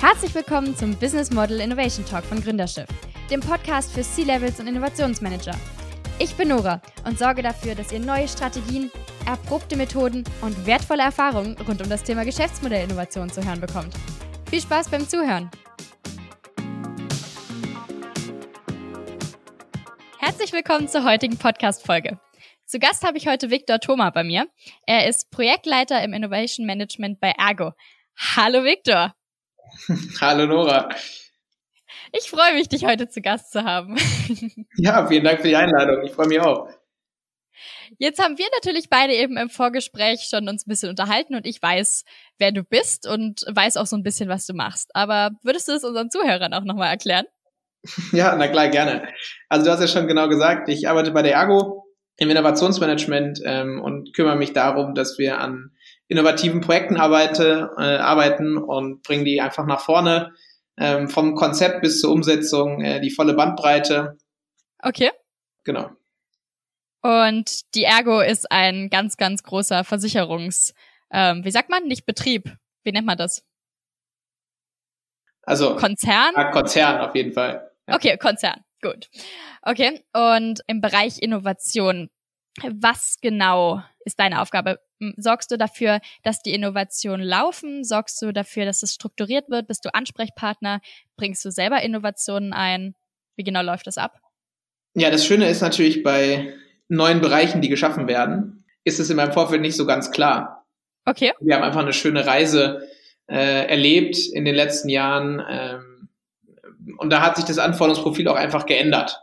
Herzlich willkommen zum Business Model Innovation Talk von Gründerschiff, dem Podcast für C-Levels und Innovationsmanager. Ich bin Nora und sorge dafür, dass ihr neue Strategien, erprobte Methoden und wertvolle Erfahrungen rund um das Thema Geschäftsmodellinnovation zu hören bekommt. Viel Spaß beim Zuhören! Herzlich willkommen zur heutigen Podcast-Folge. Zu Gast habe ich heute Viktor Thoma bei mir. Er ist Projektleiter im Innovation Management bei Ergo. Hallo Viktor! Hallo Nora. Ich freue mich, dich heute zu Gast zu haben. Ja, vielen Dank für die Einladung. Ich freue mich auch. Jetzt haben wir natürlich beide eben im Vorgespräch schon uns ein bisschen unterhalten und ich weiß, wer du bist und weiß auch so ein bisschen, was du machst. Aber würdest du es unseren Zuhörern auch nochmal erklären? Ja, na klar, gerne. Also du hast ja schon genau gesagt, ich arbeite bei der Ergo im Innovationsmanagement ähm, und kümmere mich darum, dass wir an innovativen Projekten arbeite, äh, arbeiten und bringen die einfach nach vorne. Ähm, vom Konzept bis zur Umsetzung äh, die volle Bandbreite. Okay. Genau. Und die Ergo ist ein ganz, ganz großer Versicherungs, ähm, wie sagt man, nicht Betrieb. Wie nennt man das? Also Konzern? Ja, Konzern auf jeden Fall. Ja. Okay, Konzern. Gut. Okay. Und im Bereich Innovation, was genau ist deine Aufgabe? Sorgst du dafür, dass die Innovationen laufen? Sorgst du dafür, dass es strukturiert wird? Bist du Ansprechpartner? Bringst du selber Innovationen ein? Wie genau läuft das ab? Ja, das Schöne ist natürlich bei neuen Bereichen, die geschaffen werden, ist es in meinem Vorfeld nicht so ganz klar. Okay. Wir haben einfach eine schöne Reise äh, erlebt in den letzten Jahren. Ähm, und da hat sich das Anforderungsprofil auch einfach geändert.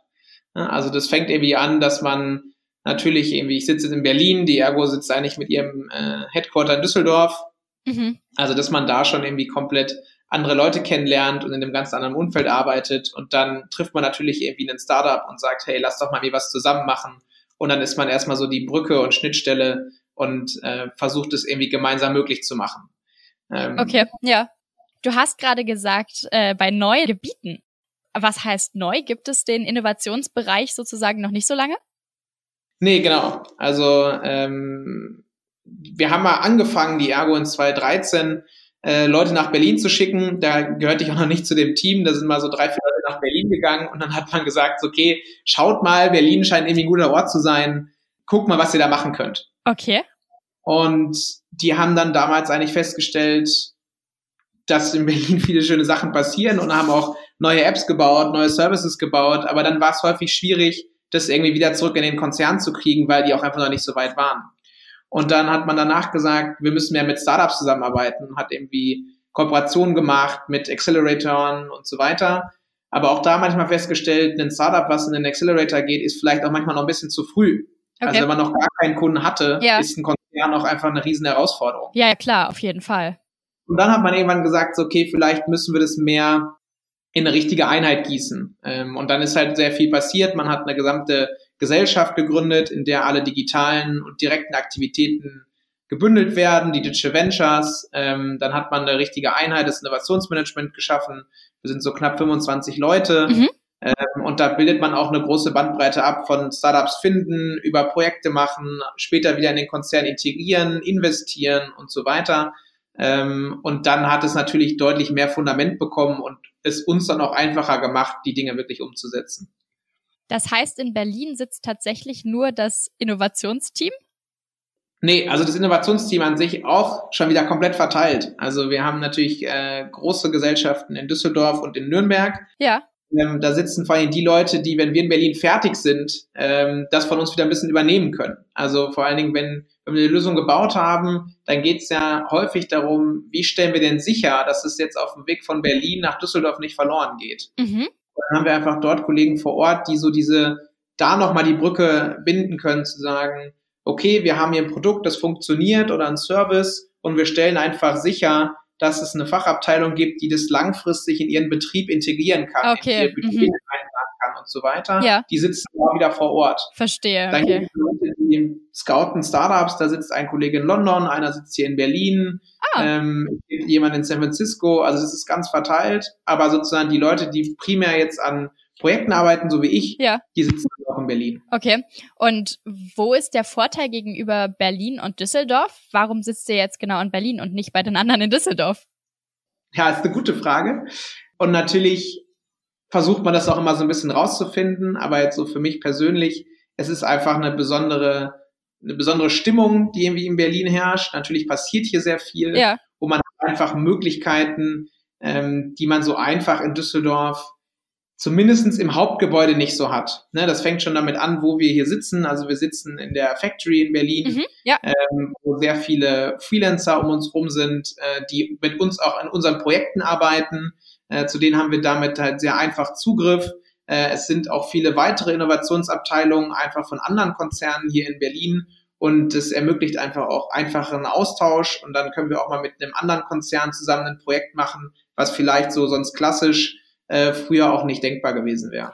Also das fängt irgendwie an, dass man natürlich irgendwie, ich sitze in Berlin, die Ergo sitzt eigentlich mit ihrem äh, Headquarter in Düsseldorf. Mhm. Also, dass man da schon irgendwie komplett andere Leute kennenlernt und in einem ganz anderen Umfeld arbeitet und dann trifft man natürlich irgendwie einen Startup und sagt, hey, lass doch mal wie was zusammen machen. Und dann ist man erstmal so die Brücke und Schnittstelle und äh, versucht es irgendwie gemeinsam möglich zu machen. Ähm, okay, ja. Du hast gerade gesagt, äh, bei neuen Gebieten. Was heißt neu? Gibt es den Innovationsbereich sozusagen noch nicht so lange? Nee, genau. Also ähm, wir haben mal angefangen, die Ergo in 2013 äh, Leute nach Berlin zu schicken. Da gehörte ich auch noch nicht zu dem Team. Da sind mal so drei, vier Leute nach Berlin gegangen und dann hat man gesagt, okay, schaut mal, Berlin scheint irgendwie ein guter Ort zu sein. Guckt mal, was ihr da machen könnt. Okay. Und die haben dann damals eigentlich festgestellt, dass in Berlin viele schöne Sachen passieren und haben auch neue Apps gebaut, neue Services gebaut. Aber dann war es häufig schwierig, das irgendwie wieder zurück in den Konzern zu kriegen, weil die auch einfach noch nicht so weit waren. Und dann hat man danach gesagt, wir müssen mehr mit Startups zusammenarbeiten, hat irgendwie Kooperationen gemacht mit Acceleratoren und so weiter. Aber auch da manchmal festgestellt, ein Startup, was in den Accelerator geht, ist vielleicht auch manchmal noch ein bisschen zu früh. Also okay. Also wenn man noch gar keinen Kunden hatte, ja. ist ein Konzern auch einfach eine riesen Herausforderung. Ja, klar, auf jeden Fall. Und dann hat man irgendwann gesagt, okay, vielleicht müssen wir das mehr in eine richtige Einheit gießen. Ähm, und dann ist halt sehr viel passiert. Man hat eine gesamte Gesellschaft gegründet, in der alle digitalen und direkten Aktivitäten gebündelt werden, die Digital Ventures. Ähm, dann hat man eine richtige Einheit, das Innovationsmanagement geschaffen. Wir sind so knapp 25 Leute. Mhm. Ähm, und da bildet man auch eine große Bandbreite ab von Startups finden, über Projekte machen, später wieder in den Konzern integrieren, investieren und so weiter. Ähm, und dann hat es natürlich deutlich mehr Fundament bekommen und es uns dann auch einfacher gemacht, die Dinge wirklich umzusetzen. Das heißt, in Berlin sitzt tatsächlich nur das Innovationsteam? Nee, also das Innovationsteam an sich auch schon wieder komplett verteilt. Also wir haben natürlich äh, große Gesellschaften in Düsseldorf und in Nürnberg. Ja. Ähm, da sitzen vor allem die Leute, die, wenn wir in Berlin fertig sind, ähm, das von uns wieder ein bisschen übernehmen können. Also vor allen Dingen, wenn, wenn wir eine Lösung gebaut haben, dann geht es ja häufig darum, wie stellen wir denn sicher, dass es jetzt auf dem Weg von Berlin nach Düsseldorf nicht verloren geht. Mhm. Dann haben wir einfach dort Kollegen vor Ort, die so diese, da nochmal die Brücke binden können, zu sagen, okay, wir haben hier ein Produkt, das funktioniert oder ein Service und wir stellen einfach sicher, dass es eine Fachabteilung gibt, die das langfristig in ihren Betrieb integrieren kann, okay. in ihr Budget mhm. kann und so weiter. Ja. Die sitzen da wieder vor Ort. Verstehe. Dann okay. gibt es Leute, die scouten Startups, da sitzt ein Kollege in London, einer sitzt hier in Berlin, ah. ähm, jemand in San Francisco, also es ist ganz verteilt, aber sozusagen die Leute, die primär jetzt an Projekten arbeiten, so wie ich, ja. die sitzen auch in Berlin. Okay. Und wo ist der Vorteil gegenüber Berlin und Düsseldorf? Warum sitzt ihr jetzt genau in Berlin und nicht bei den anderen in Düsseldorf? Ja, ist eine gute Frage. Und natürlich versucht man das auch immer so ein bisschen rauszufinden, aber jetzt so für mich persönlich, es ist einfach eine besondere, eine besondere Stimmung, die irgendwie in Berlin herrscht. Natürlich passiert hier sehr viel, ja. wo man einfach Möglichkeiten, ähm, die man so einfach in Düsseldorf zumindestens im Hauptgebäude nicht so hat. Ne, das fängt schon damit an, wo wir hier sitzen. Also wir sitzen in der Factory in Berlin, mhm, ja. ähm, wo sehr viele Freelancer um uns rum sind, äh, die mit uns auch an unseren Projekten arbeiten. Äh, zu denen haben wir damit halt sehr einfach Zugriff. Äh, es sind auch viele weitere Innovationsabteilungen einfach von anderen Konzernen hier in Berlin. Und es ermöglicht einfach auch einfacheren Austausch. Und dann können wir auch mal mit einem anderen Konzern zusammen ein Projekt machen, was vielleicht so sonst klassisch äh, früher auch nicht denkbar gewesen wäre.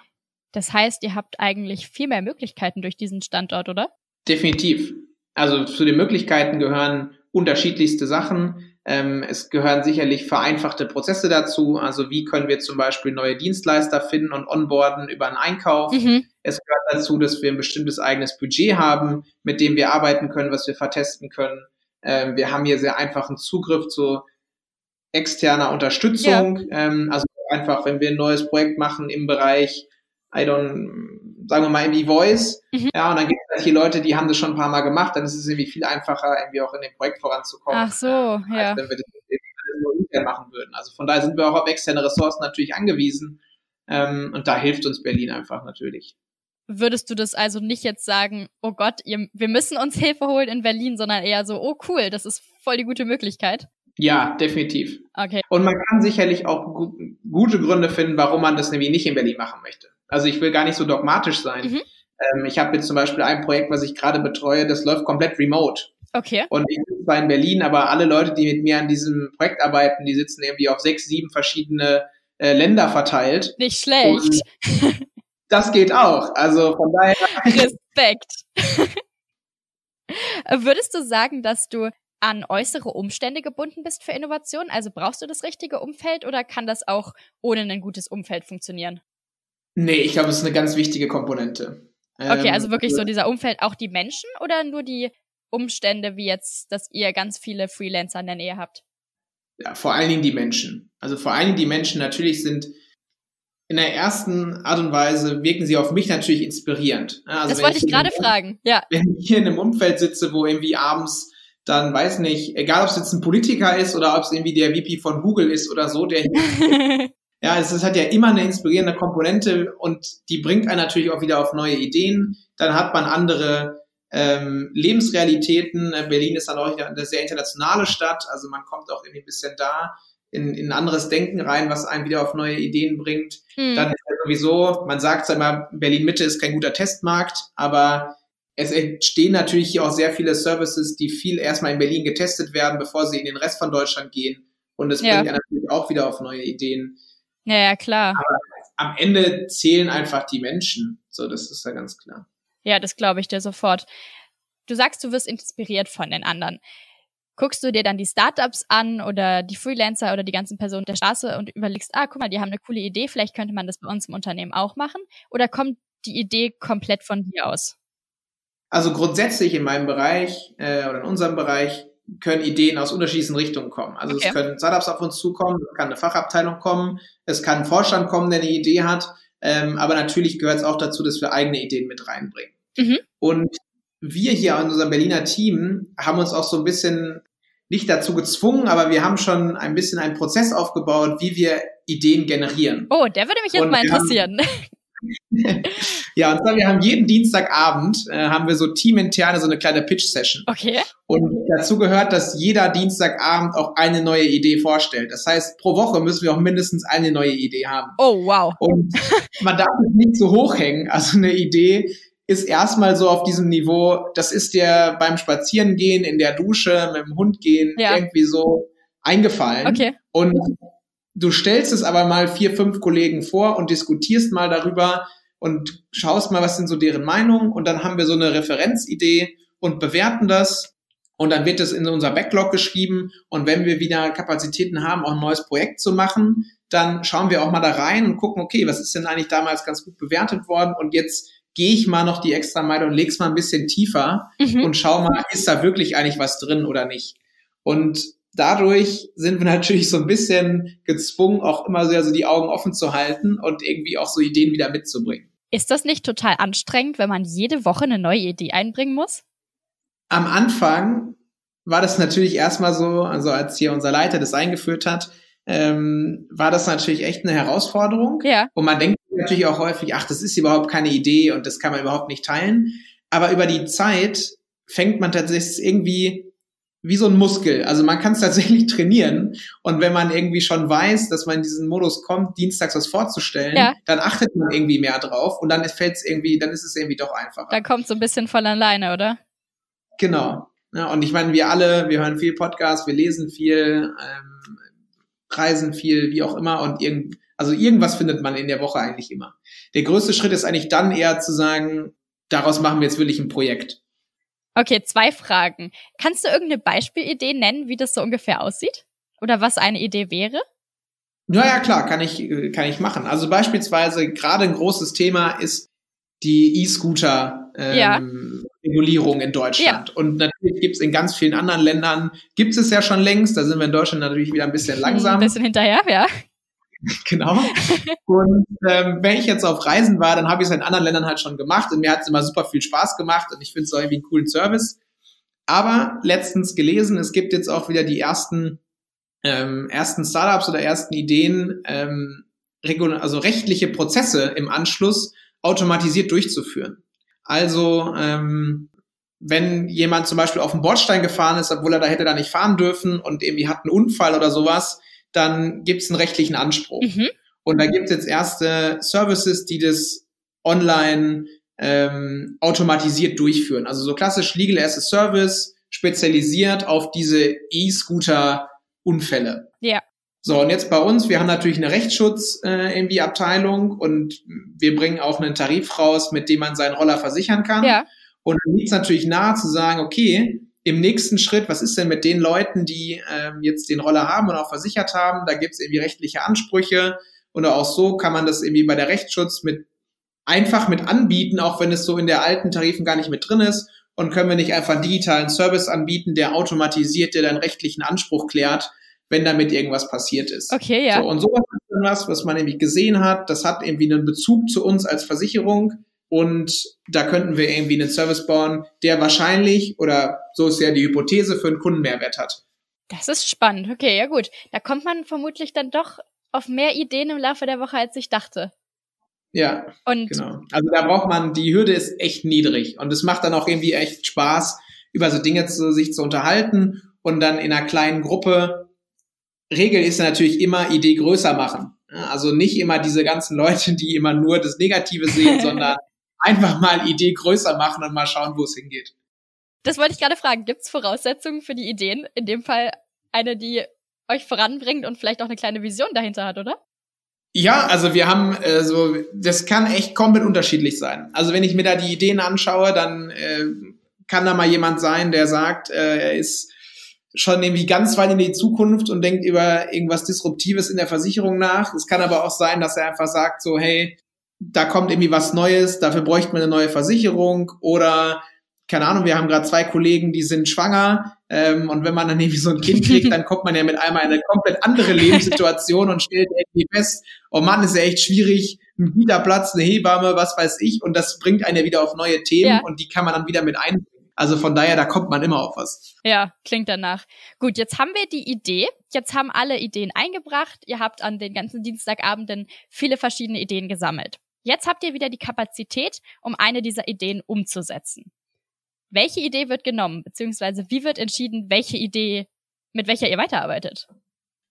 Das heißt, ihr habt eigentlich viel mehr Möglichkeiten durch diesen Standort, oder? Definitiv. Also zu den Möglichkeiten gehören unterschiedlichste Sachen. Ähm, es gehören sicherlich vereinfachte Prozesse dazu. Also wie können wir zum Beispiel neue Dienstleister finden und onboarden über einen Einkauf. Mhm. Es gehört dazu, dass wir ein bestimmtes eigenes Budget haben, mit dem wir arbeiten können, was wir vertesten können. Ähm, wir haben hier sehr einfachen Zugriff zu externer Unterstützung. Ja. Ähm, also einfach, wenn wir ein neues Projekt machen im Bereich, I don't, sagen wir mal irgendwie Voice, mhm. ja, und dann hier Leute, die haben das schon ein paar Mal gemacht, dann ist es irgendwie viel einfacher, irgendwie auch in dem Projekt voranzukommen. Ach so, ja. Als wenn wir das nur intern machen würden. Also von daher sind wir auch auf externe Ressourcen natürlich angewiesen. Ähm, und da hilft uns Berlin einfach natürlich. Würdest du das also nicht jetzt sagen, oh Gott, ihr, wir müssen uns Hilfe holen in Berlin, sondern eher so, oh cool, das ist voll die gute Möglichkeit? Ja, definitiv. Okay. Und man kann sicherlich auch gu gute Gründe finden, warum man das nämlich nicht in Berlin machen möchte. Also ich will gar nicht so dogmatisch sein. Mhm. Ähm, ich habe jetzt zum Beispiel ein Projekt, was ich gerade betreue, das läuft komplett remote. Okay. Und ich bin zwar in Berlin, aber alle Leute, die mit mir an diesem Projekt arbeiten, die sitzen irgendwie auf sechs, sieben verschiedene äh, Länder verteilt. Nicht schlecht. Und das geht auch. Also von daher. Respekt. Würdest du sagen, dass du an äußere Umstände gebunden bist für Innovation? Also brauchst du das richtige Umfeld oder kann das auch ohne ein gutes Umfeld funktionieren? Nee, ich glaube, es ist eine ganz wichtige Komponente. Okay, also ähm, wirklich so dieser Umfeld, auch die Menschen oder nur die Umstände, wie jetzt, dass ihr ganz viele Freelancer in der Nähe habt? Ja, vor allen Dingen die Menschen. Also vor allen Dingen die Menschen natürlich sind in der ersten Art und Weise wirken sie auf mich natürlich inspirierend. Also das wollte ich, ich gerade fragen, ja. Wenn ich hier in einem Umfeld sitze, wo irgendwie abends dann weiß nicht, egal ob es jetzt ein Politiker ist oder ob es irgendwie der VP von Google ist oder so, der ja, es, es hat ja immer eine inspirierende Komponente und die bringt einen natürlich auch wieder auf neue Ideen. Dann hat man andere ähm, Lebensrealitäten. Berlin ist dann auch eine sehr internationale Stadt, also man kommt auch irgendwie ein bisschen da in, in anderes Denken rein, was einen wieder auf neue Ideen bringt. Mhm. Dann ist ja sowieso, man sagt ja immer, Berlin Mitte ist kein guter Testmarkt, aber es entstehen natürlich hier auch sehr viele Services, die viel erstmal in Berlin getestet werden, bevor sie in den Rest von Deutschland gehen. Und es ja. bringt ja natürlich auch wieder auf neue Ideen. Ja, ja, klar. Aber am Ende zählen einfach die Menschen. So, das ist ja ganz klar. Ja, das glaube ich dir sofort. Du sagst, du wirst inspiriert von den anderen. Guckst du dir dann die Startups an oder die Freelancer oder die ganzen Personen der Straße und überlegst, ah, guck mal, die haben eine coole Idee, vielleicht könnte man das bei uns im Unternehmen auch machen? Oder kommt die Idee komplett von dir aus? Also grundsätzlich in meinem Bereich äh, oder in unserem Bereich können Ideen aus unterschiedlichen Richtungen kommen. Also okay. es können Startups auf uns zukommen, es kann eine Fachabteilung kommen, es kann ein Vorstand kommen, der eine Idee hat, ähm, aber natürlich gehört es auch dazu, dass wir eigene Ideen mit reinbringen. Mhm. Und wir hier in unserem Berliner Team haben uns auch so ein bisschen nicht dazu gezwungen, aber wir haben schon ein bisschen einen Prozess aufgebaut, wie wir Ideen generieren. Oh, der würde mich jetzt Und mal interessieren. ja, und zwar, wir haben jeden Dienstagabend, äh, haben wir so teaminterne, so eine kleine Pitch-Session. Okay. Und dazu gehört, dass jeder Dienstagabend auch eine neue Idee vorstellt. Das heißt, pro Woche müssen wir auch mindestens eine neue Idee haben. Oh, wow. Und man darf es nicht zu hoch hängen. Also eine Idee ist erstmal so auf diesem Niveau, das ist dir beim Spazierengehen, in der Dusche, mit dem Hund gehen, ja. irgendwie so eingefallen. Okay. Und Du stellst es aber mal vier, fünf Kollegen vor und diskutierst mal darüber und schaust mal, was sind so deren Meinungen und dann haben wir so eine Referenzidee und bewerten das und dann wird es in unser Backlog geschrieben und wenn wir wieder Kapazitäten haben, auch ein neues Projekt zu machen, dann schauen wir auch mal da rein und gucken, okay, was ist denn eigentlich damals ganz gut bewertet worden und jetzt gehe ich mal noch die extra Meile und leg's mal ein bisschen tiefer mhm. und schau mal, ist da wirklich eigentlich was drin oder nicht. Und dadurch sind wir natürlich so ein bisschen gezwungen, auch immer sehr so die Augen offen zu halten und irgendwie auch so Ideen wieder mitzubringen. Ist das nicht total anstrengend, wenn man jede Woche eine neue Idee einbringen muss? Am Anfang war das natürlich erstmal so, also als hier unser Leiter das eingeführt hat, ähm, war das natürlich echt eine Herausforderung. Ja. Und man denkt natürlich auch häufig, ach, das ist überhaupt keine Idee und das kann man überhaupt nicht teilen. Aber über die Zeit fängt man tatsächlich irgendwie wie so ein Muskel. Also man kann es tatsächlich trainieren. Und wenn man irgendwie schon weiß, dass man in diesen Modus kommt, dienstags was vorzustellen, ja. dann achtet man irgendwie mehr drauf und dann fällt es irgendwie, dann ist es irgendwie doch einfacher. Da kommt so ein bisschen von alleine, oder? Genau. Ja, und ich meine, wir alle, wir hören viel Podcast, wir lesen viel, ähm, reisen viel, wie auch immer, und irgend, also irgendwas findet man in der Woche eigentlich immer. Der größte Schritt ist eigentlich dann eher zu sagen, daraus machen wir jetzt wirklich ein Projekt. Okay, zwei Fragen. Kannst du irgendeine Beispielidee nennen, wie das so ungefähr aussieht? Oder was eine Idee wäre? Ja, ja, klar, kann ich, kann ich machen. Also beispielsweise gerade ein großes Thema ist die E-Scooter ähm, ja. Regulierung in Deutschland. Ja. Und natürlich gibt es in ganz vielen anderen Ländern, gibt es ja schon längst, da sind wir in Deutschland natürlich wieder ein bisschen langsam. Ein bisschen hinterher, ja. genau. Und ähm, wenn ich jetzt auf Reisen war, dann habe ich es in anderen Ländern halt schon gemacht und mir hat es immer super viel Spaß gemacht und ich finde es auch irgendwie einen coolen Service. Aber letztens gelesen, es gibt jetzt auch wieder die ersten, ähm, ersten Startups oder ersten Ideen, ähm, also rechtliche Prozesse im Anschluss automatisiert durchzuführen. Also ähm, wenn jemand zum Beispiel auf den Bordstein gefahren ist, obwohl er da hätte da nicht fahren dürfen und irgendwie hat einen Unfall oder sowas, dann gibt es einen rechtlichen Anspruch. Mhm. Und da gibt es jetzt erste Services, die das online ähm, automatisiert durchführen. Also so klassisch Legal as a Service, spezialisiert auf diese E-Scooter-Unfälle. Ja. So, und jetzt bei uns, wir haben natürlich eine Rechtsschutz äh, irgendwie Abteilung und wir bringen auch einen Tarif raus, mit dem man seinen Roller versichern kann. Ja. Und dann liegt es natürlich nahe zu sagen, okay, im nächsten Schritt, was ist denn mit den Leuten, die ähm, jetzt den Roller haben und auch versichert haben? Da gibt es irgendwie rechtliche Ansprüche oder auch so kann man das irgendwie bei der Rechtsschutz mit einfach mit anbieten, auch wenn es so in der alten Tarifen gar nicht mit drin ist. Und können wir nicht einfach einen digitalen Service anbieten, der automatisiert, der dann rechtlichen Anspruch klärt, wenn damit irgendwas passiert ist. Okay, ja. So, und sowas ist dann was, was man irgendwie gesehen hat. Das hat irgendwie einen Bezug zu uns als Versicherung und da könnten wir irgendwie einen Service bauen, der wahrscheinlich, oder so ist ja die Hypothese, für einen Kunden Mehrwert hat. Das ist spannend. Okay, ja gut. Da kommt man vermutlich dann doch auf mehr Ideen im Laufe der Woche, als ich dachte. Ja, und genau. Also da braucht man, die Hürde ist echt niedrig und es macht dann auch irgendwie echt Spaß, über so Dinge zu sich zu unterhalten und dann in einer kleinen Gruppe. Regel ist natürlich immer Idee größer machen. Also nicht immer diese ganzen Leute, die immer nur das Negative sehen, sondern einfach mal Idee größer machen und mal schauen, wo es hingeht. Das wollte ich gerade fragen. Gibt es Voraussetzungen für die Ideen? In dem Fall eine, die euch voranbringt und vielleicht auch eine kleine Vision dahinter hat, oder? Ja, also wir haben äh, so, das kann echt komplett unterschiedlich sein. Also wenn ich mir da die Ideen anschaue, dann äh, kann da mal jemand sein, der sagt, äh, er ist schon irgendwie ganz weit in die Zukunft und denkt über irgendwas Disruptives in der Versicherung nach. Es kann aber auch sein, dass er einfach sagt so, hey, da kommt irgendwie was Neues, dafür bräuchte man eine neue Versicherung oder keine Ahnung, wir haben gerade zwei Kollegen, die sind schwanger ähm, und wenn man dann irgendwie so ein Kind kriegt, dann kommt man ja mit einmal in eine komplett andere Lebenssituation und stellt irgendwie fest, oh Mann, ist ja echt schwierig, ein Kita-Platz, eine Hebamme, was weiß ich und das bringt einen ja wieder auf neue Themen ja. und die kann man dann wieder mit einbringen. Also von daher, da kommt man immer auf was. Ja, klingt danach. Gut, jetzt haben wir die Idee. Jetzt haben alle Ideen eingebracht. Ihr habt an den ganzen Dienstagabenden viele verschiedene Ideen gesammelt. Jetzt habt ihr wieder die Kapazität, um eine dieser Ideen umzusetzen. Welche Idee wird genommen, beziehungsweise wie wird entschieden, welche Idee, mit welcher ihr weiterarbeitet?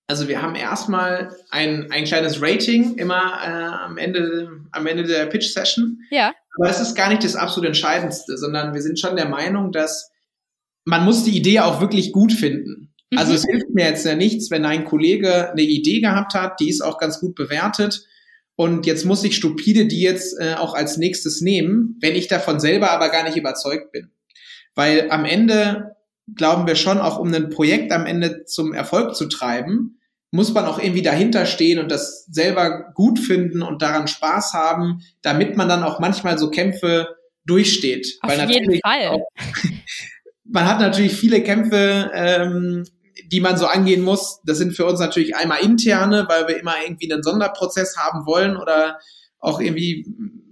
Also wir haben erstmal ein, ein kleines Rating immer äh, am, Ende, am Ende der Pitch-Session. Ja. Aber das ist gar nicht das absolut Entscheidendste, sondern wir sind schon der Meinung, dass man muss die Idee auch wirklich gut finden. Mhm. Also es hilft mir jetzt ja nichts, wenn ein Kollege eine Idee gehabt hat, die ist auch ganz gut bewertet und jetzt muss ich stupide die jetzt äh, auch als nächstes nehmen, wenn ich davon selber aber gar nicht überzeugt bin. Weil am Ende glauben wir schon, auch um ein Projekt am Ende zum Erfolg zu treiben, muss man auch irgendwie dahinter stehen und das selber gut finden und daran Spaß haben, damit man dann auch manchmal so Kämpfe durchsteht. Auf Weil jeden Fall. Auch, man hat natürlich viele Kämpfe ähm, die man so angehen muss, das sind für uns natürlich einmal interne, weil wir immer irgendwie einen Sonderprozess haben wollen oder auch irgendwie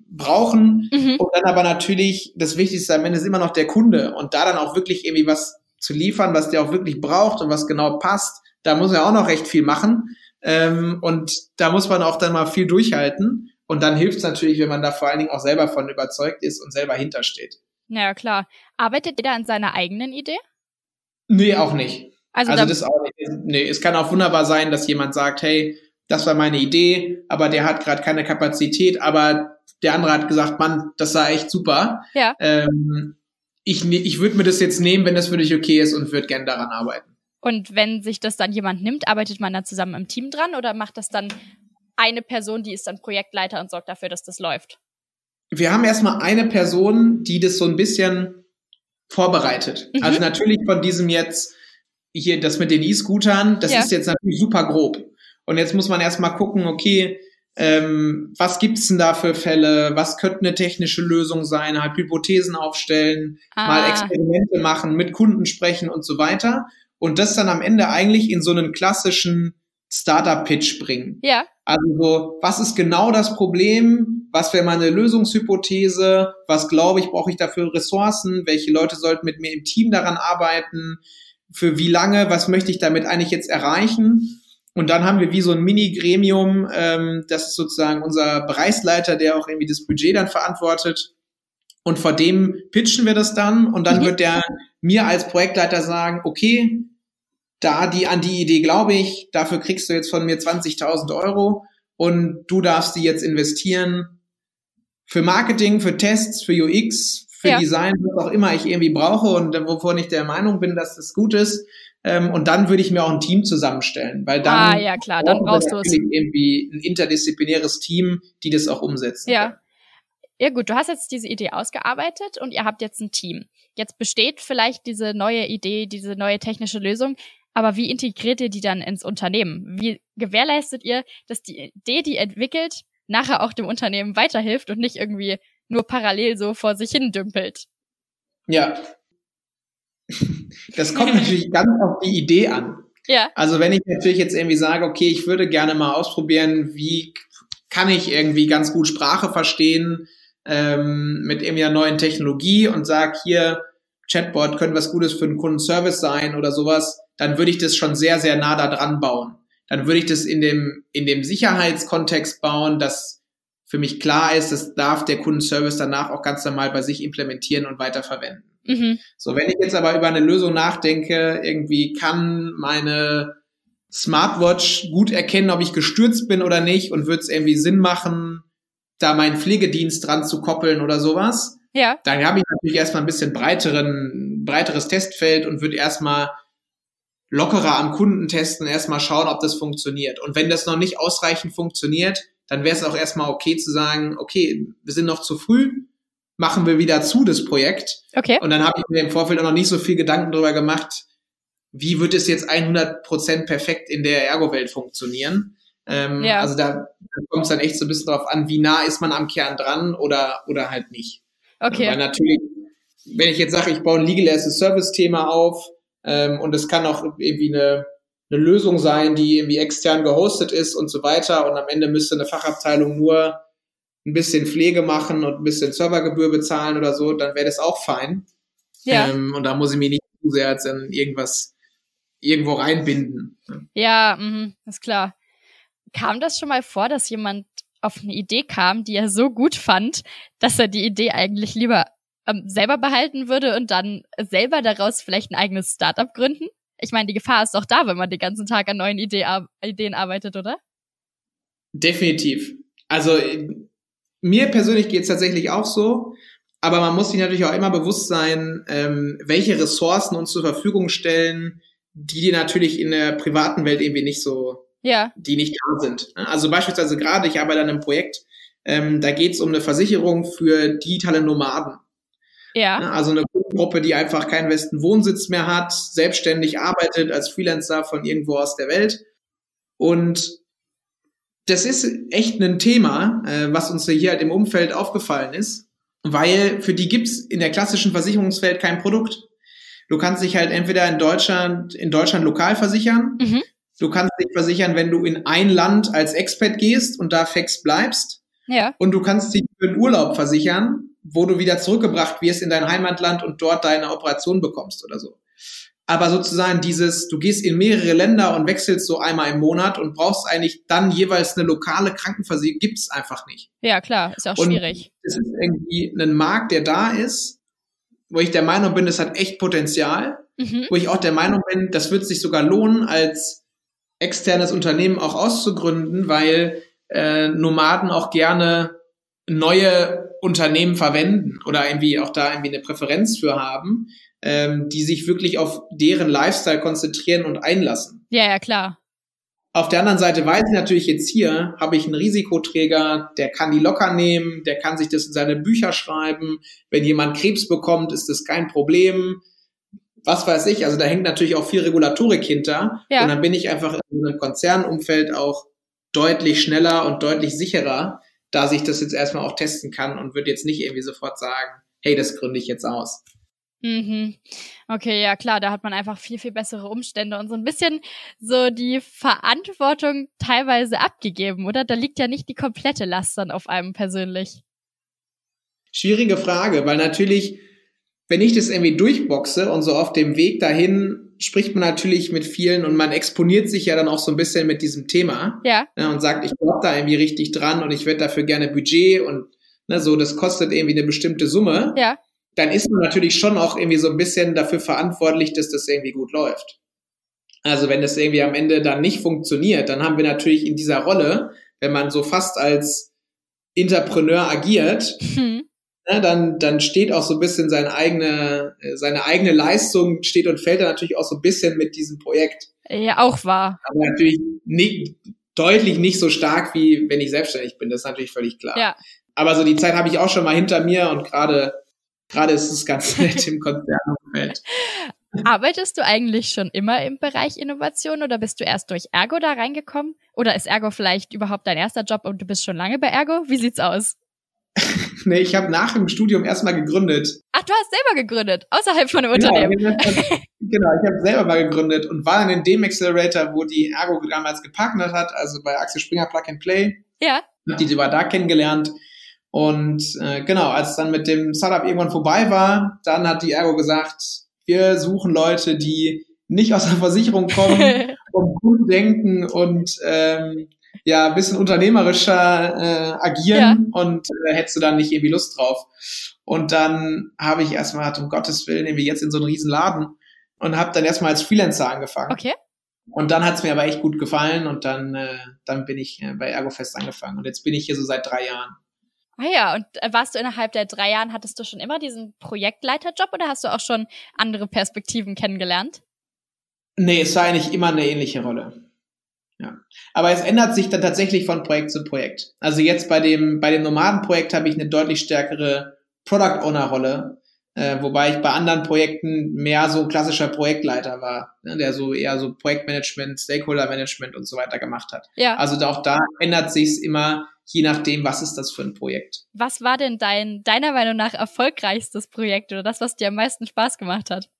brauchen. Mhm. Und dann aber natürlich das Wichtigste am Ende ist immer noch der Kunde und da dann auch wirklich irgendwie was zu liefern, was der auch wirklich braucht und was genau passt. Da muss er auch noch recht viel machen. Ähm, und da muss man auch dann mal viel durchhalten. Und dann hilft es natürlich, wenn man da vor allen Dingen auch selber von überzeugt ist und selber hintersteht. Ja, klar. Arbeitet jeder an seiner eigenen Idee? Nee, auch nicht. Also, also das auch nicht. Nee, es kann auch wunderbar sein, dass jemand sagt, hey, das war meine Idee, aber der hat gerade keine Kapazität, aber der andere hat gesagt, Mann, das war echt super. Ja. Ähm, ich ne, ich würde mir das jetzt nehmen, wenn das für dich okay ist und würde gern daran arbeiten. Und wenn sich das dann jemand nimmt, arbeitet man da zusammen im Team dran oder macht das dann eine Person, die ist dann Projektleiter und sorgt dafür, dass das läuft? Wir haben erstmal eine Person, die das so ein bisschen vorbereitet. Mhm. Also natürlich von diesem jetzt hier das mit den E-Scootern, das ja. ist jetzt natürlich super grob. Und jetzt muss man erstmal gucken, okay, ähm, was gibt's denn da für Fälle? Was könnte eine technische Lösung sein? Halt Hypothesen aufstellen, ah. mal Experimente machen, mit Kunden sprechen und so weiter. Und das dann am Ende eigentlich in so einen klassischen Startup-Pitch bringen. Ja. Also so, was ist genau das Problem? Was wäre meine Lösungshypothese? Was glaube ich, brauche ich dafür Ressourcen? Welche Leute sollten mit mir im Team daran arbeiten? Für wie lange? Was möchte ich damit eigentlich jetzt erreichen? Und dann haben wir wie so ein Mini-Gremium, ähm, das ist sozusagen unser Bereichsleiter, der auch irgendwie das Budget dann verantwortet. Und vor dem pitchen wir das dann und dann mhm. wird der mir als Projektleiter sagen, okay, da die an die Idee glaube ich, dafür kriegst du jetzt von mir 20.000 Euro und du darfst die jetzt investieren für Marketing, für Tests, für UX, für ja. Design, was auch immer ich irgendwie brauche und wovon ich der Meinung bin, dass das gut ist. Ähm, und dann würde ich mir auch ein Team zusammenstellen, weil dann, ah, ja, klar, dann brauchst du es. irgendwie ein interdisziplinäres Team, die das auch umsetzen. Ja. Kann. Ja gut, du hast jetzt diese Idee ausgearbeitet und ihr habt jetzt ein Team. Jetzt besteht vielleicht diese neue Idee, diese neue technische Lösung, aber wie integriert ihr die dann ins Unternehmen? Wie gewährleistet ihr, dass die Idee, die entwickelt, nachher auch dem Unternehmen weiterhilft und nicht irgendwie nur parallel so vor sich hin dümpelt? Ja, das kommt natürlich ganz auf die Idee an. Ja. Also wenn ich natürlich jetzt irgendwie sage, okay, ich würde gerne mal ausprobieren, wie kann ich irgendwie ganz gut Sprache verstehen ähm, mit irgendwie einer neuen Technologie und sage hier, Chatbot könnte was Gutes für einen Kundenservice sein oder sowas, dann würde ich das schon sehr, sehr nah da dran bauen. Dann würde ich das in dem, in dem Sicherheitskontext bauen, dass für mich klar ist, das darf der Kundenservice danach auch ganz normal bei sich implementieren und weiterverwenden. Mhm. So, wenn ich jetzt aber über eine Lösung nachdenke, irgendwie kann meine Smartwatch gut erkennen, ob ich gestürzt bin oder nicht und wird es irgendwie Sinn machen, da meinen Pflegedienst dran zu koppeln oder sowas. Ja. Dann habe ich natürlich erstmal ein bisschen breiteren, breiteres Testfeld und würde erstmal lockerer am Kunden testen, erstmal schauen, ob das funktioniert. Und wenn das noch nicht ausreichend funktioniert, dann wäre es auch erstmal okay zu sagen, okay, wir sind noch zu früh, machen wir wieder zu, das Projekt. Okay. Und dann habe ich mir im Vorfeld auch noch nicht so viel Gedanken darüber gemacht, wie wird es jetzt 100% perfekt in der Ergo-Welt funktionieren. Ähm, ja. Also da, kommt es dann echt so ein bisschen drauf an, wie nah ist man am Kern dran oder, oder halt nicht. Okay. Weil natürlich, wenn ich jetzt sage, ich baue ein Legal as a Service-Thema auf ähm, und es kann auch irgendwie eine, eine Lösung sein, die irgendwie extern gehostet ist und so weiter und am Ende müsste eine Fachabteilung nur ein bisschen Pflege machen und ein bisschen Servergebühr bezahlen oder so, dann wäre das auch fein. Ja. Ähm, und da muss ich mich nicht zu sehr als in irgendwas irgendwo reinbinden. Ja, mh, ist klar. Kam das schon mal vor, dass jemand auf eine Idee kam, die er so gut fand, dass er die Idee eigentlich lieber ähm, selber behalten würde und dann selber daraus vielleicht ein eigenes Startup gründen? Ich meine, die Gefahr ist doch da, wenn man den ganzen Tag an neuen Idee, Ideen arbeitet, oder? Definitiv. Also mir persönlich geht es tatsächlich auch so, aber man muss sich natürlich auch immer bewusst sein, ähm, welche Ressourcen uns zur Verfügung stellen, die natürlich in der privaten Welt irgendwie nicht so, ja. die nicht da sind. Also beispielsweise gerade, ich arbeite an einem Projekt, ähm, da geht es um eine Versicherung für digitale Nomaden. Ja. Also eine Gruppe, die einfach keinen festen Wohnsitz mehr hat, selbstständig arbeitet als Freelancer von irgendwo aus der Welt. Und das ist echt ein Thema, äh, was uns hier halt im Umfeld aufgefallen ist, weil für die gibt's in der klassischen Versicherungswelt kein Produkt. Du kannst dich halt entweder in Deutschland, in Deutschland lokal versichern. Mhm. Du kannst dich versichern, wenn du in ein Land als Expat gehst und da fix bleibst. Ja. Und du kannst dich für den Urlaub versichern, wo du wieder zurückgebracht wirst in dein Heimatland und dort deine Operation bekommst oder so. Aber sozusagen dieses, du gehst in mehrere Länder und wechselst so einmal im Monat und brauchst eigentlich dann jeweils eine lokale Krankenversicherung, gibt's einfach nicht. Ja, klar, ist auch und schwierig. Es ist irgendwie ein Markt, der da ist, wo ich der Meinung bin, das hat echt Potenzial, mhm. wo ich auch der Meinung bin, das wird sich sogar lohnen, als externes Unternehmen auch auszugründen, weil äh, Nomaden auch gerne neue Unternehmen verwenden oder irgendwie auch da irgendwie eine Präferenz für haben, ähm, die sich wirklich auf deren Lifestyle konzentrieren und einlassen. Ja, ja, klar. Auf der anderen Seite weiß ich natürlich jetzt hier, habe ich einen Risikoträger, der kann die locker nehmen, der kann sich das in seine Bücher schreiben. Wenn jemand Krebs bekommt, ist das kein Problem. Was weiß ich, also da hängt natürlich auch viel Regulatorik hinter. Ja. Und dann bin ich einfach in einem Konzernumfeld auch deutlich schneller und deutlich sicherer, da ich das jetzt erstmal auch testen kann und würde jetzt nicht irgendwie sofort sagen, hey, das gründe ich jetzt aus. Mhm. Okay, ja klar, da hat man einfach viel, viel bessere Umstände und so ein bisschen so die Verantwortung teilweise abgegeben, oder? Da liegt ja nicht die komplette Last dann auf einem persönlich. Schwierige Frage, weil natürlich, wenn ich das irgendwie durchboxe und so auf dem Weg dahin spricht man natürlich mit vielen und man exponiert sich ja dann auch so ein bisschen mit diesem Thema. Ja. Ne, und sagt, ich glaube da irgendwie richtig dran und ich werde dafür gerne Budget und ne, so, das kostet irgendwie eine bestimmte Summe. Ja dann ist man natürlich schon auch irgendwie so ein bisschen dafür verantwortlich, dass das irgendwie gut läuft. Also wenn das irgendwie am Ende dann nicht funktioniert, dann haben wir natürlich in dieser Rolle, wenn man so fast als Entrepreneur agiert, mhm. Ne, dann, dann steht auch so ein bisschen seine eigene, seine eigene Leistung steht und fällt dann natürlich auch so ein bisschen mit diesem Projekt. Ja, auch wahr. Aber natürlich nicht, deutlich nicht so stark, wie wenn ich selbstständig bin. Das ist natürlich völlig klar. Ja. Aber so die Zeit habe ich auch schon mal hinter mir und gerade gerade ist es ganz nett im Konzernumfeld. Arbeitest du eigentlich schon immer im Bereich Innovation oder bist du erst durch Ergo da reingekommen? Oder ist Ergo vielleicht überhaupt dein erster Job und du bist schon lange bei Ergo? Wie sieht's aus? nee, ich habe nach dem Studium erstmal gegründet. Ach, du hast selber gegründet, außerhalb von einem genau, Unternehmen. genau, ich habe selber mal gegründet und war dann in dem Accelerator, wo die Ergo damals gepartnert hat, also bei Axel Springer Plug and Play. Ja. Hab die war da kennengelernt und äh, genau, als dann mit dem Startup irgendwann vorbei war, dann hat die Ergo gesagt, wir suchen Leute, die nicht aus der Versicherung kommen, um gut denken und ähm, ja, ein bisschen unternehmerischer äh, agieren ja. und äh, hättest du dann nicht irgendwie Lust drauf. Und dann habe ich erstmal, um Gottes Willen, irgendwie jetzt in so einen riesen Laden und habe dann erstmal als Freelancer angefangen. Okay. Und dann hat es mir aber echt gut gefallen und dann, äh, dann bin ich äh, bei ErgoFest angefangen. Und jetzt bin ich hier so seit drei Jahren. Ah ja, und äh, warst du innerhalb der drei Jahren, hattest du schon immer diesen Projektleiterjob oder hast du auch schon andere Perspektiven kennengelernt? Nee, es war eigentlich immer eine ähnliche Rolle. Ja. Aber es ändert sich dann tatsächlich von Projekt zu Projekt. Also jetzt bei dem, bei dem Nomadenprojekt habe ich eine deutlich stärkere Product Owner Rolle, äh, wobei ich bei anderen Projekten mehr so klassischer Projektleiter war, ne, der so eher so Projektmanagement, Stakeholder Management und so weiter gemacht hat. Ja. Also auch da ändert sich es immer je nachdem, was ist das für ein Projekt. Was war denn dein, deiner Meinung nach, erfolgreichstes Projekt oder das, was dir am meisten Spaß gemacht hat?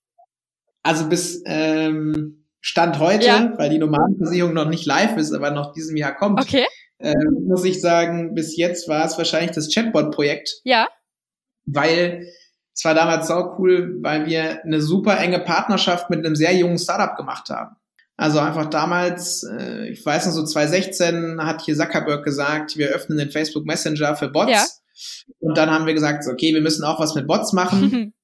Also bis ähm, Stand heute, ja. weil die Nomadenversicherung noch nicht live ist, aber noch diesem Jahr kommt, okay. ähm, muss ich sagen, bis jetzt war es wahrscheinlich das Chatbot-Projekt. Ja. Weil es war damals sau cool, weil wir eine super enge Partnerschaft mit einem sehr jungen Startup gemacht haben. Also einfach damals, äh, ich weiß noch so 2016 hat hier Zuckerberg gesagt, wir öffnen den Facebook Messenger für Bots. Ja. Und dann haben wir gesagt, okay, wir müssen auch was mit Bots machen.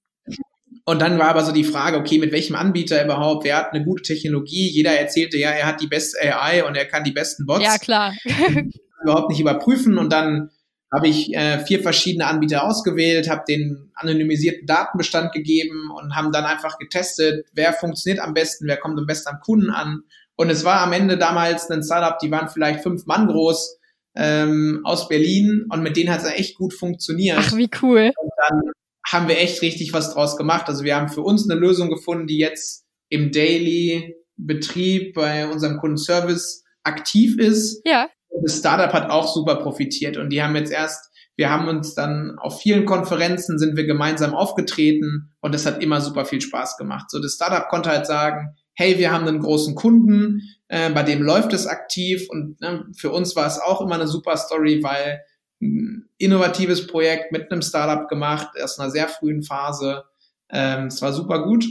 Und dann war aber so die Frage, okay, mit welchem Anbieter überhaupt? Wer hat eine gute Technologie? Jeder erzählte, ja, er hat die beste AI und er kann die besten Bots. Ja, klar. überhaupt nicht überprüfen. Und dann habe ich äh, vier verschiedene Anbieter ausgewählt, habe den anonymisierten Datenbestand gegeben und haben dann einfach getestet, wer funktioniert am besten, wer kommt am besten am Kunden an. Und es war am Ende damals ein Startup, die waren vielleicht fünf Mann groß ähm, aus Berlin und mit denen hat es echt gut funktioniert. Ach, wie cool. Und dann haben wir echt richtig was draus gemacht. Also wir haben für uns eine Lösung gefunden, die jetzt im Daily Betrieb bei unserem Kundenservice aktiv ist. Ja das Startup hat auch super profitiert und die haben jetzt erst Wir haben uns dann auf vielen Konferenzen sind wir gemeinsam aufgetreten und das hat immer super viel Spaß gemacht. So das Startup konnte halt sagen, hey, wir haben einen großen Kunden, äh, bei dem läuft es aktiv und ne, für uns war es auch immer eine super Story, weil innovatives Projekt mit einem Startup gemacht, erst in einer sehr frühen Phase. Ähm, es war super gut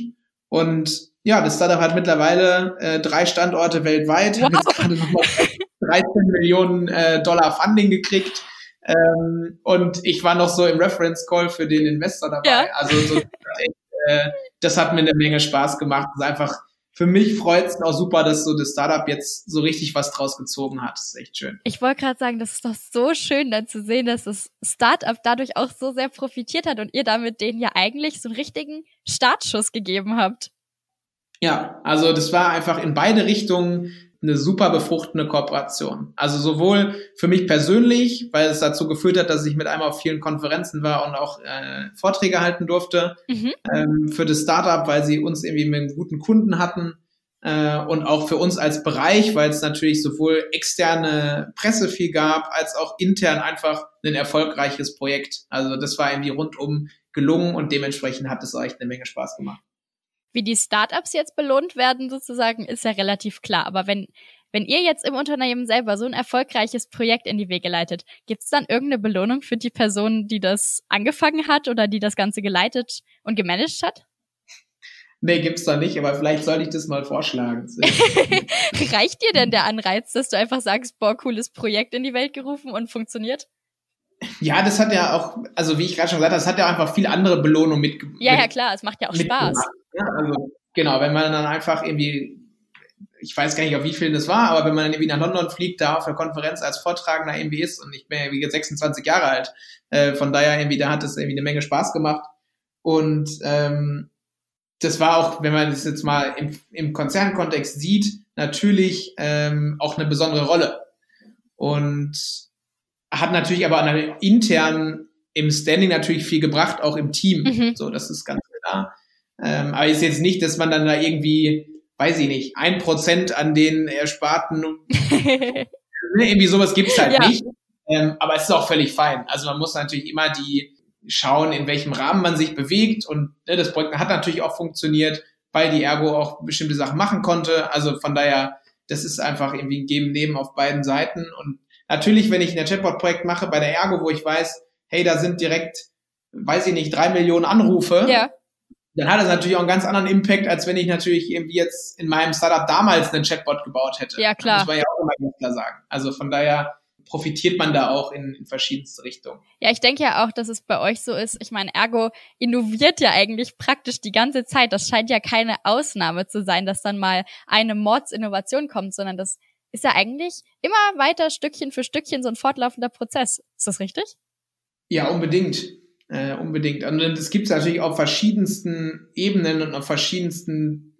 und ja, das Startup hat mittlerweile äh, drei Standorte weltweit, wow. hat jetzt gerade nochmal 13 Millionen äh, Dollar Funding gekriegt. Ähm, und ich war noch so im Reference Call für den Investor dabei. Ja. Also so, äh, das hat mir eine Menge Spaß gemacht. Das ist einfach für mich freut es auch super, dass so das Startup jetzt so richtig was draus gezogen hat. Das ist echt schön. Ich wollte gerade sagen, das ist doch so schön dann zu sehen, dass das Startup dadurch auch so sehr profitiert hat und ihr damit denen ja eigentlich so einen richtigen Startschuss gegeben habt. Ja, also das war einfach in beide Richtungen eine super befruchtende Kooperation. Also sowohl für mich persönlich, weil es dazu geführt hat, dass ich mit einmal auf vielen Konferenzen war und auch äh, Vorträge halten durfte. Mhm. Ähm, für das Startup, weil sie uns irgendwie mit einem guten Kunden hatten. Äh, und auch für uns als Bereich, weil es natürlich sowohl externe Presse viel gab, als auch intern einfach ein erfolgreiches Projekt. Also das war irgendwie rundum gelungen und dementsprechend hat es euch eine Menge Spaß gemacht wie die Startups jetzt belohnt werden, sozusagen, ist ja relativ klar. Aber wenn, wenn ihr jetzt im Unternehmen selber so ein erfolgreiches Projekt in die Wege leitet, gibt es dann irgendeine Belohnung für die Person, die das angefangen hat oder die das Ganze geleitet und gemanagt hat? Nee, gibt's da nicht, aber vielleicht sollte ich das mal vorschlagen. Reicht dir denn der Anreiz, dass du einfach sagst, boah, cooles Projekt in die Welt gerufen und funktioniert? Ja, das hat ja auch, also wie ich gerade schon gesagt habe, das hat ja einfach viel andere Belohnung mit. Ja, ja, klar, es macht ja auch Spaß. Ja, also, genau, wenn man dann einfach irgendwie, ich weiß gar nicht, auf wie viel das war, aber wenn man dann irgendwie nach London fliegt, da auf der Konferenz als Vortragender irgendwie ist und ich bin ja wie 26 Jahre alt, äh, von daher irgendwie, da hat es irgendwie eine Menge Spaß gemacht. Und ähm, das war auch, wenn man das jetzt mal im, im Konzernkontext sieht, natürlich ähm, auch eine besondere Rolle. Und hat natürlich aber intern im Standing natürlich viel gebracht, auch im Team. Mhm. So, das ist ganz klar. Ähm, aber ist jetzt nicht, dass man dann da irgendwie, weiß ich nicht, ein Prozent an den Ersparten, ne, irgendwie sowas gibt's halt ja. nicht. Ähm, aber es ist auch völlig fein. Also man muss natürlich immer die schauen, in welchem Rahmen man sich bewegt und ne, das Projekt hat natürlich auch funktioniert, weil die Ergo auch bestimmte Sachen machen konnte. Also von daher, das ist einfach irgendwie ein Geben-Nehmen auf beiden Seiten und Natürlich, wenn ich ein Chatbot-Projekt mache bei der Ergo, wo ich weiß, hey, da sind direkt, weiß ich nicht, drei Millionen Anrufe, ja. Dann hat das natürlich auch einen ganz anderen Impact, als wenn ich natürlich irgendwie jetzt in meinem Startup damals einen Chatbot gebaut hätte. Ja, klar. Das muss man ja auch immer ganz klar sagen. Also von daher profitiert man da auch in, in verschiedenste Richtungen. Ja, ich denke ja auch, dass es bei euch so ist. Ich meine, Ergo innoviert ja eigentlich praktisch die ganze Zeit. Das scheint ja keine Ausnahme zu sein, dass dann mal eine Mords-Innovation kommt, sondern das ist ja eigentlich immer weiter Stückchen für Stückchen so ein fortlaufender Prozess. Ist das richtig? Ja, unbedingt. Äh, unbedingt. Und das gibt es natürlich auf verschiedensten Ebenen und auf verschiedensten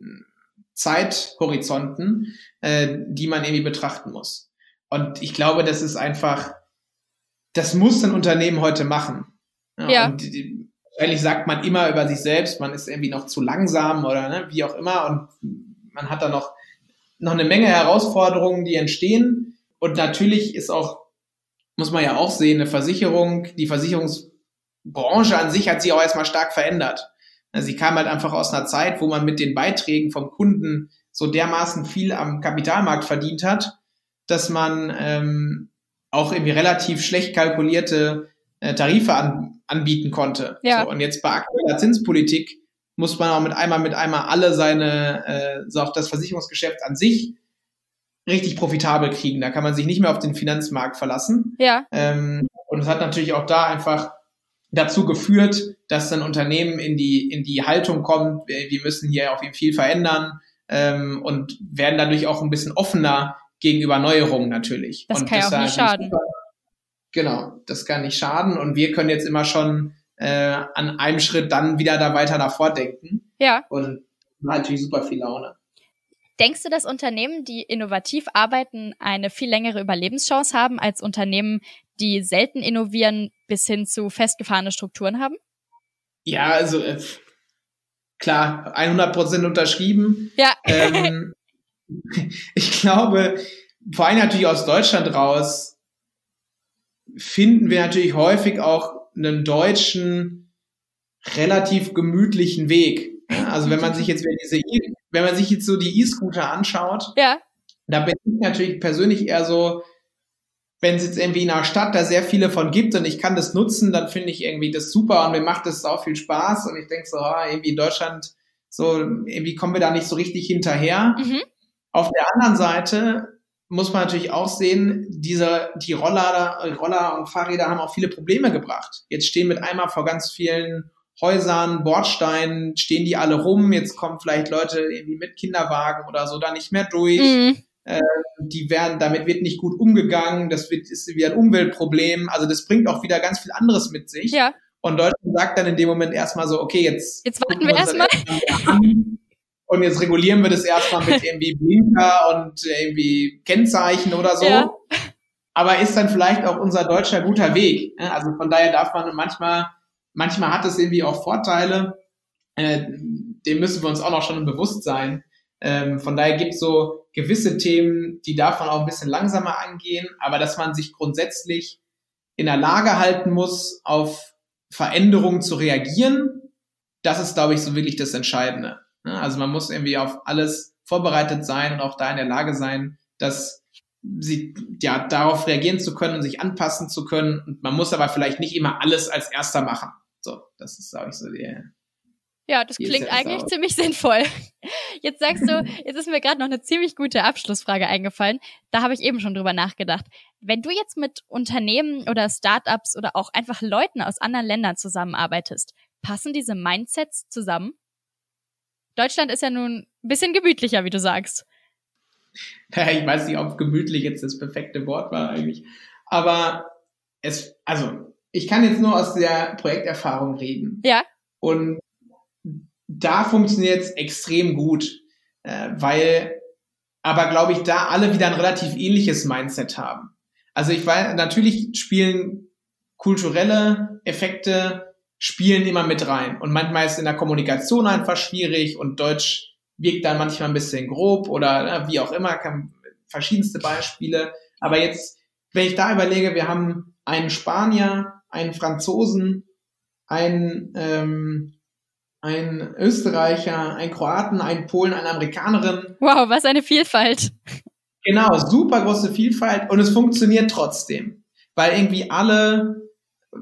Zeithorizonten, äh, die man irgendwie betrachten muss. Und ich glaube, das ist einfach, das muss ein Unternehmen heute machen. Ja. ja. Und wahrscheinlich sagt man immer über sich selbst, man ist irgendwie noch zu langsam oder ne, wie auch immer und man hat da noch noch eine Menge Herausforderungen, die entstehen. Und natürlich ist auch, muss man ja auch sehen, eine Versicherung, die Versicherungsbranche an sich hat sich auch erstmal stark verändert. Also sie kam halt einfach aus einer Zeit, wo man mit den Beiträgen vom Kunden so dermaßen viel am Kapitalmarkt verdient hat, dass man ähm, auch irgendwie relativ schlecht kalkulierte äh, Tarife an, anbieten konnte. Ja. So, und jetzt bei aktueller Zinspolitik muss man auch mit einmal mit einmal alle seine, äh, so auch das Versicherungsgeschäft an sich richtig profitabel kriegen. Da kann man sich nicht mehr auf den Finanzmarkt verlassen. Ja. Ähm, und es hat natürlich auch da einfach dazu geführt, dass ein Unternehmen in die, in die Haltung kommt, wir müssen hier auf jeden viel verändern ähm, und werden dadurch auch ein bisschen offener gegenüber Neuerungen natürlich. Das und kann ja auch nicht schaden. Super, genau, das kann nicht schaden und wir können jetzt immer schon äh, an einem Schritt dann wieder da weiter davor denken. Ja. Und natürlich super viel Laune. Denkst du, dass Unternehmen, die innovativ arbeiten, eine viel längere Überlebenschance haben als Unternehmen, die selten innovieren bis hin zu festgefahrene Strukturen haben? Ja, also äh, klar, 100 Prozent unterschrieben. Ja. Ähm, ich glaube, vor allem natürlich aus Deutschland raus, finden wir natürlich häufig auch einen deutschen relativ gemütlichen Weg. Also wenn man sich jetzt diese wenn man sich jetzt so die E-Scooter anschaut, ja. da bin ich natürlich persönlich eher so, wenn es jetzt irgendwie in einer Stadt da sehr viele von gibt und ich kann das nutzen, dann finde ich irgendwie das super und mir macht das auch viel Spaß und ich denke so, ah, irgendwie in Deutschland so, irgendwie kommen wir da nicht so richtig hinterher. Mhm. Auf der anderen Seite muss man natürlich auch sehen, diese, die Roller, Roller und Fahrräder haben auch viele Probleme gebracht. Jetzt stehen mit einmal vor ganz vielen Häusern, Bordsteinen, stehen die alle rum. Jetzt kommen vielleicht Leute irgendwie mit Kinderwagen oder so da nicht mehr durch. Mhm. Äh, die werden, damit wird nicht gut umgegangen. Das wird, ist wieder ein Umweltproblem. Also das bringt auch wieder ganz viel anderes mit sich. Ja. Und Deutschland sagt dann in dem Moment erstmal so, okay, jetzt. Jetzt warten wir erstmal. Erst und jetzt regulieren wir das erstmal mit irgendwie Blinker und irgendwie Kennzeichen oder so. Ja. Aber ist dann vielleicht auch unser deutscher guter Weg. Also von daher darf man manchmal, manchmal hat es irgendwie auch Vorteile. Äh, dem müssen wir uns auch noch schon bewusst sein. Ähm, von daher gibt es so gewisse Themen, die man auch ein bisschen langsamer angehen, aber dass man sich grundsätzlich in der Lage halten muss, auf Veränderungen zu reagieren, das ist, glaube ich, so wirklich das Entscheidende. Ne? Also man muss irgendwie auf alles vorbereitet sein und auch da in der Lage sein, dass sie ja darauf reagieren zu können und sich anpassen zu können. Und man muss aber vielleicht nicht immer alles als erster machen. So, das ist, glaube ich, so die. Ja, das klingt eigentlich aus. ziemlich sinnvoll. Jetzt sagst du, jetzt ist mir gerade noch eine ziemlich gute Abschlussfrage eingefallen. Da habe ich eben schon drüber nachgedacht. Wenn du jetzt mit Unternehmen oder Startups oder auch einfach Leuten aus anderen Ländern zusammenarbeitest, passen diese Mindsets zusammen? Deutschland ist ja nun ein bisschen gemütlicher, wie du sagst. Ich weiß nicht, ob gemütlich jetzt das perfekte Wort war eigentlich. Aber es, also, ich kann jetzt nur aus der Projekterfahrung reden. Ja. Und da funktioniert es extrem gut, äh, weil aber, glaube ich, da alle wieder ein relativ ähnliches Mindset haben. Also ich weiß, natürlich spielen kulturelle Effekte spielen immer mit rein. Und manchmal ist in der Kommunikation einfach schwierig und Deutsch wirkt dann manchmal ein bisschen grob oder äh, wie auch immer, kann, verschiedenste Beispiele. Aber jetzt, wenn ich da überlege, wir haben einen Spanier, einen Franzosen, einen, ähm, einen Österreicher, einen Kroaten, einen Polen, eine Amerikanerin. Wow, was eine Vielfalt. Genau, super große Vielfalt und es funktioniert trotzdem, weil irgendwie alle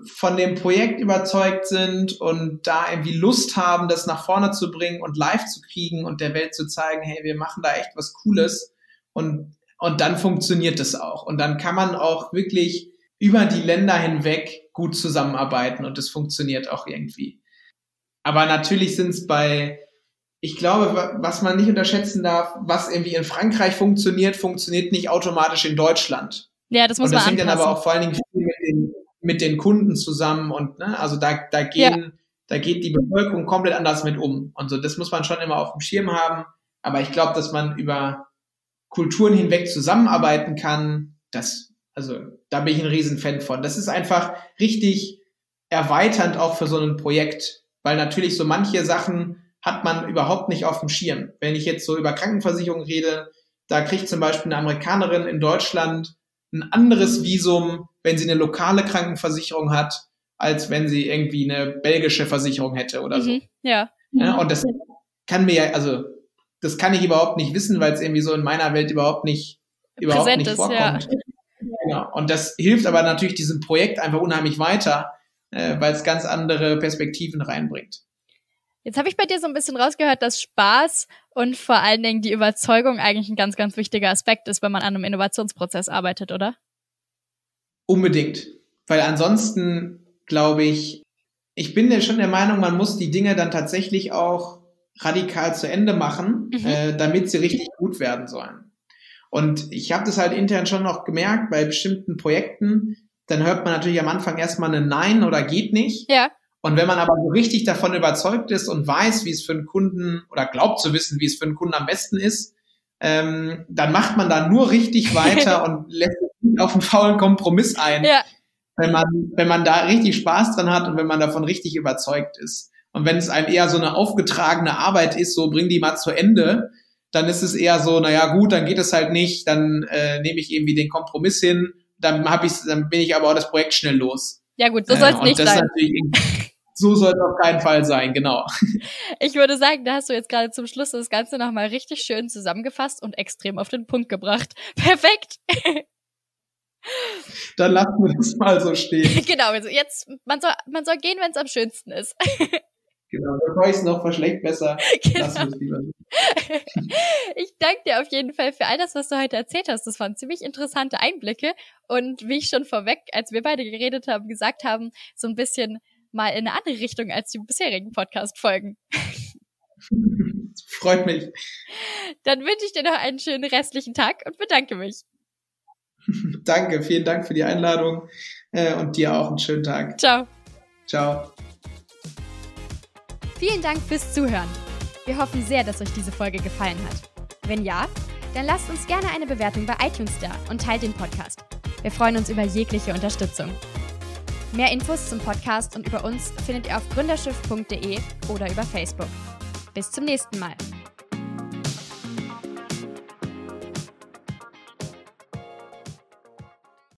von dem Projekt überzeugt sind und da irgendwie Lust haben, das nach vorne zu bringen und live zu kriegen und der Welt zu zeigen, hey, wir machen da echt was Cooles und, und dann funktioniert das auch. Und dann kann man auch wirklich über die Länder hinweg gut zusammenarbeiten und es funktioniert auch irgendwie. Aber natürlich sind es bei, ich glaube, was man nicht unterschätzen darf, was irgendwie in Frankreich funktioniert, funktioniert nicht automatisch in Deutschland. Ja, das muss und das man hängt dann aber auch vor allen Dingen mit den mit den Kunden zusammen und ne, also da, da gehen, ja. da geht die Bevölkerung komplett anders mit um. Und so, das muss man schon immer auf dem Schirm haben. Aber ich glaube, dass man über Kulturen hinweg zusammenarbeiten kann, das, also da bin ich ein Riesenfan von. Das ist einfach richtig erweiternd auch für so ein Projekt, weil natürlich so manche Sachen hat man überhaupt nicht auf dem Schirm. Wenn ich jetzt so über Krankenversicherung rede, da kriegt zum Beispiel eine Amerikanerin in Deutschland ein anderes Visum, wenn sie eine lokale Krankenversicherung hat, als wenn sie irgendwie eine belgische Versicherung hätte oder so. Mhm, ja. ja. Und das kann mir ja, also das kann ich überhaupt nicht wissen, weil es irgendwie so in meiner Welt überhaupt nicht, überhaupt Präsent nicht ist, vorkommt. Ja. Genau. Und das hilft aber natürlich diesem Projekt einfach unheimlich weiter, äh, weil es ganz andere Perspektiven reinbringt. Jetzt habe ich bei dir so ein bisschen rausgehört, dass Spaß und vor allen Dingen die Überzeugung eigentlich ein ganz, ganz wichtiger Aspekt ist, wenn man an einem Innovationsprozess arbeitet, oder? Unbedingt. Weil ansonsten glaube ich, ich bin ja schon der Meinung, man muss die Dinge dann tatsächlich auch radikal zu Ende machen, mhm. äh, damit sie richtig gut werden sollen. Und ich habe das halt intern schon noch gemerkt bei bestimmten Projekten, dann hört man natürlich am Anfang erstmal ein Nein oder geht nicht. Ja. Und wenn man aber so richtig davon überzeugt ist und weiß, wie es für einen Kunden oder glaubt zu wissen, wie es für einen Kunden am besten ist, ähm, dann macht man da nur richtig weiter und lässt sich auf einen faulen Kompromiss ein. Ja. Wenn man, wenn man da richtig Spaß dran hat und wenn man davon richtig überzeugt ist. Und wenn es einem eher so eine aufgetragene Arbeit ist, so bring die mal zu Ende, dann ist es eher so, naja gut, dann geht es halt nicht, dann äh, nehme ich irgendwie den Kompromiss hin dann hab ich, dann bin ich aber auch das Projekt schnell los. Ja gut, so soll es äh, nicht sein. so soll es auf keinen Fall sein, genau. Ich würde sagen, da hast du jetzt gerade zum Schluss das Ganze nochmal richtig schön zusammengefasst und extrem auf den Punkt gebracht. Perfekt. Dann lassen wir das mal so stehen. genau, also jetzt, man soll, man soll gehen, wenn es am schönsten ist. Genau, bevor ich es noch verschleckt besser, genau. lassen wir es lieber. ich danke dir auf jeden Fall für all das, was du heute erzählt hast. Das waren ziemlich interessante Einblicke. Und wie ich schon vorweg, als wir beide geredet haben, gesagt haben, so ein bisschen mal in eine andere Richtung als die bisherigen Podcast-Folgen. Freut mich. Dann wünsche ich dir noch einen schönen restlichen Tag und bedanke mich. Danke, vielen Dank für die Einladung äh, und dir auch einen schönen Tag. Ciao. Ciao. Vielen Dank fürs Zuhören. Wir hoffen sehr, dass euch diese Folge gefallen hat. Wenn ja, dann lasst uns gerne eine Bewertung bei iTunes da und teilt den Podcast. Wir freuen uns über jegliche Unterstützung. Mehr Infos zum Podcast und über uns findet ihr auf gründerschiff.de oder über Facebook. Bis zum nächsten Mal.